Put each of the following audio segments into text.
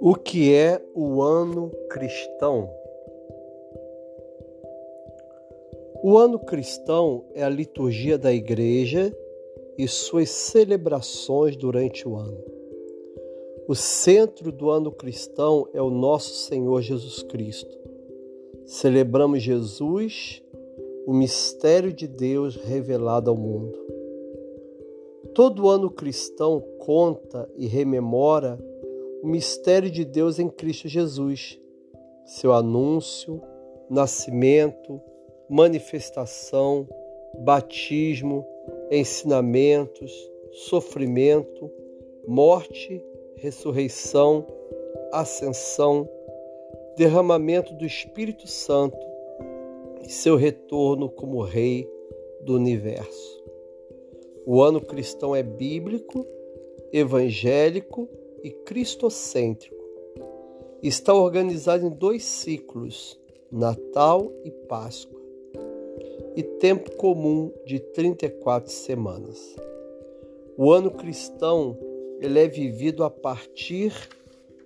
O que é o ano cristão? O ano cristão é a liturgia da igreja e suas celebrações durante o ano. O centro do ano cristão é o nosso Senhor Jesus Cristo. Celebramos Jesus, o mistério de Deus revelado ao mundo. Todo ano cristão conta e rememora o mistério de Deus em Cristo Jesus, seu anúncio, nascimento, manifestação, batismo, ensinamentos, sofrimento, morte, ressurreição, ascensão, derramamento do Espírito Santo e seu retorno como Rei do universo. O ano cristão é bíblico, evangélico e cristocêntrico. Está organizado em dois ciclos, Natal e Páscoa, e tempo comum de 34 semanas. O ano cristão ele é vivido a partir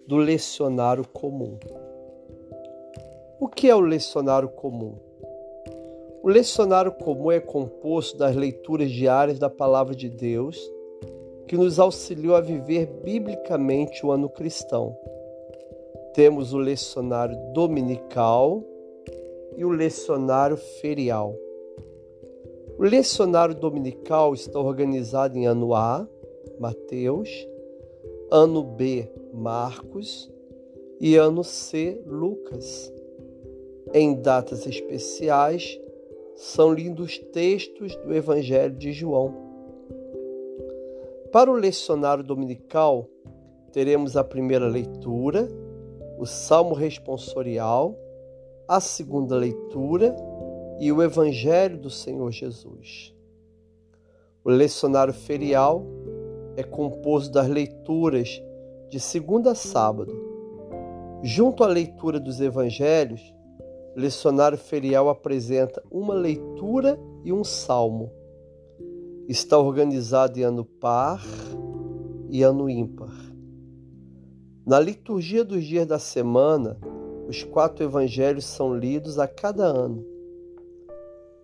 do lecionário comum. O que é o lecionário comum? O lecionário comum é composto das leituras diárias da Palavra de Deus que nos auxiliou a viver biblicamente o ano cristão. Temos o lecionário dominical e o lecionário ferial. O lecionário dominical está organizado em ano A, Mateus, ano B, Marcos e ano C, Lucas. Em datas especiais, são lidos textos do Evangelho de João. Para o lecionário dominical, teremos a primeira leitura, o salmo responsorial, a segunda leitura e o Evangelho do Senhor Jesus. O lecionário ferial é composto das leituras de segunda a sábado. Junto à leitura dos evangelhos, lecionário ferial apresenta uma leitura e um salmo está organizado em ano par e ano ímpar. Na liturgia dos dias da semana, os quatro evangelhos são lidos a cada ano.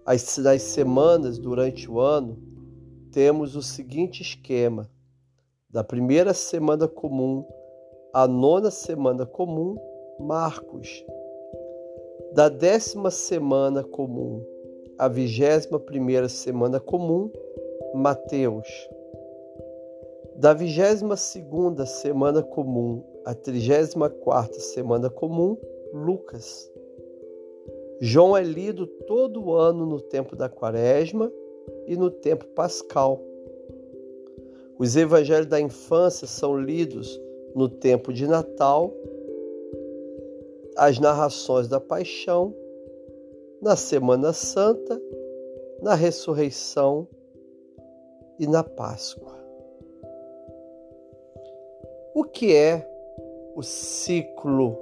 As, das semanas durante o ano, temos o seguinte esquema: da primeira semana comum à nona semana comum, Marcos. Da décima semana comum à vigésima primeira semana comum, Mateus. Da 22 semana comum à 34 semana comum, Lucas. João é lido todo ano no tempo da Quaresma e no tempo pascal. Os evangelhos da infância são lidos no tempo de Natal, as narrações da paixão, na Semana Santa, na ressurreição e na Páscoa. O que é o ciclo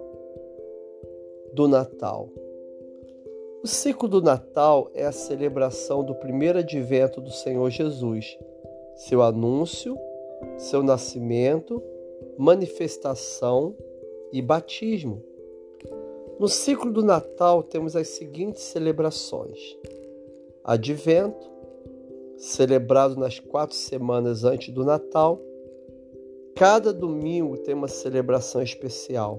do Natal? O ciclo do Natal é a celebração do primeiro advento do Senhor Jesus, seu anúncio, seu nascimento, manifestação e batismo. No ciclo do Natal temos as seguintes celebrações: Advento, celebrado nas quatro semanas antes do Natal. Cada domingo tem uma celebração especial.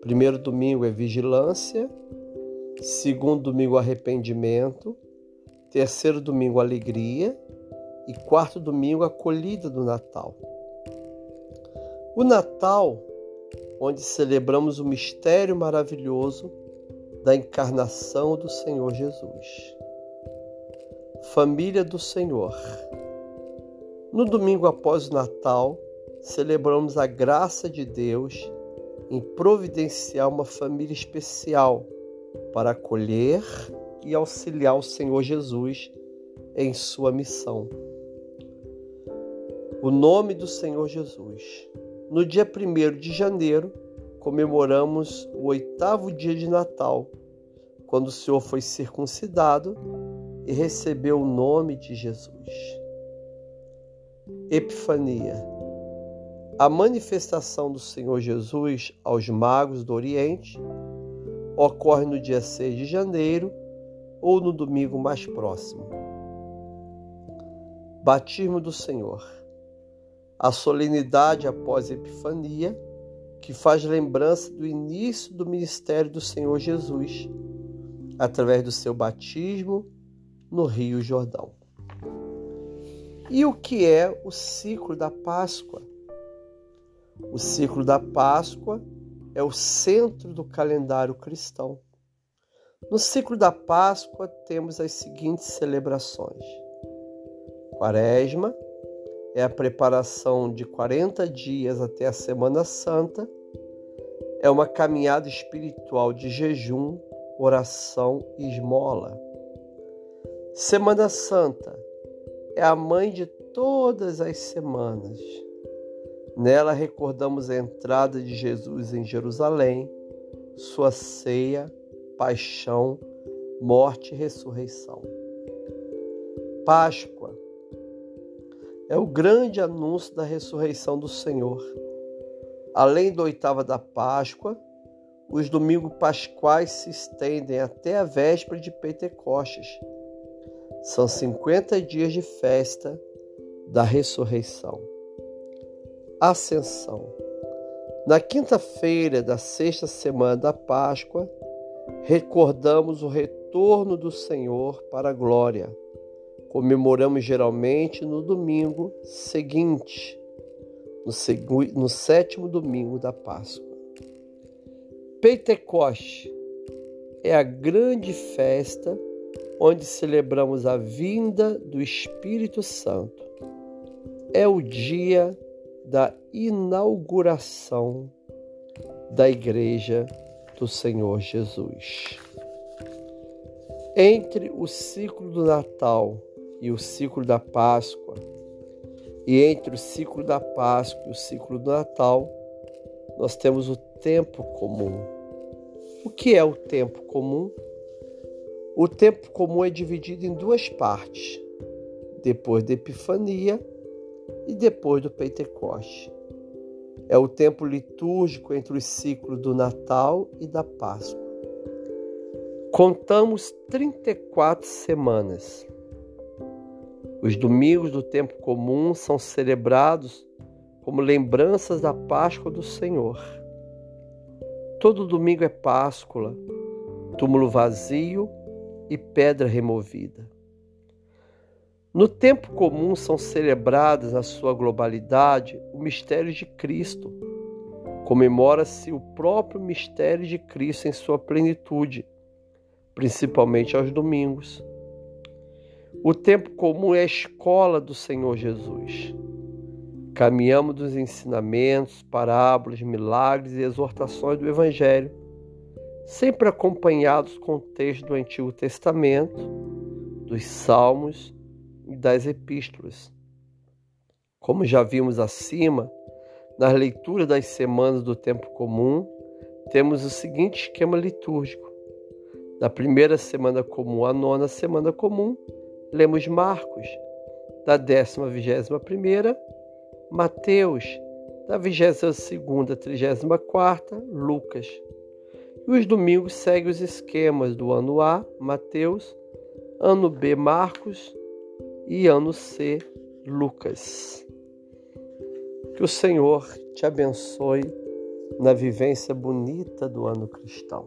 Primeiro domingo é vigilância, segundo domingo arrependimento, terceiro domingo alegria e quarto domingo acolhida do Natal. O Natal, onde celebramos o mistério maravilhoso da encarnação do Senhor Jesus. Família do Senhor. No domingo após o Natal, celebramos a graça de Deus em providenciar uma família especial para acolher e auxiliar o Senhor Jesus em sua missão. O nome do Senhor Jesus. No dia 1 de janeiro, comemoramos o oitavo dia de Natal quando o Senhor foi circuncidado e recebeu o nome de Jesus. Epifania. A manifestação do Senhor Jesus aos magos do Oriente ocorre no dia 6 de janeiro ou no domingo mais próximo. Batismo do Senhor. A solenidade após a Epifania, que faz lembrança do início do ministério do Senhor Jesus, através do seu batismo no Rio Jordão. E o que é o ciclo da Páscoa? O ciclo da Páscoa é o centro do calendário cristão. No ciclo da Páscoa temos as seguintes celebrações: Quaresma é a preparação de 40 dias até a Semana Santa, é uma caminhada espiritual de jejum, oração e esmola. Semana Santa é a mãe de todas as semanas. Nela recordamos a entrada de Jesus em Jerusalém, sua ceia, paixão, morte e ressurreição. Páscoa é o grande anúncio da ressurreição do Senhor. Além da oitava da Páscoa, os domingos pasquais se estendem até a véspera de Pentecostes. São 50 dias de festa da ressurreição. Ascensão. Na quinta-feira da sexta semana da Páscoa, recordamos o retorno do Senhor para a glória. Comemoramos geralmente no domingo seguinte, no, no sétimo domingo da Páscoa. Pentecoste é a grande festa onde celebramos a vinda do Espírito Santo. É o dia da inauguração da Igreja do Senhor Jesus. Entre o ciclo do Natal e o ciclo da Páscoa, e entre o ciclo da Páscoa e o ciclo do Natal, nós temos o tempo comum. O que é o tempo comum? O tempo comum é dividido em duas partes, depois da Epifania e depois do Pentecoste. É o tempo litúrgico entre os ciclos do Natal e da Páscoa. Contamos 34 semanas. Os domingos do tempo comum são celebrados como lembranças da Páscoa do Senhor. Todo domingo é Páscoa, túmulo vazio e pedra removida. No tempo comum são celebradas na sua globalidade o mistério de Cristo. Comemora-se o próprio mistério de Cristo em sua plenitude, principalmente aos domingos. O tempo comum é a escola do Senhor Jesus. Caminhamos dos ensinamentos, parábolas, milagres e exortações do Evangelho sempre acompanhados com o texto do Antigo Testamento, dos Salmos e das Epístolas. Como já vimos acima, nas leituras das semanas do tempo comum, temos o seguinte esquema litúrgico. Da primeira semana comum à nona semana comum, lemos Marcos. Da décima vigésima primeira, Mateus. Da vigésima segunda trigésima quarta, Lucas. E os domingos seguem os esquemas do ano A, Mateus, ano B, Marcos e ano C, Lucas. Que o Senhor te abençoe na vivência bonita do ano cristão.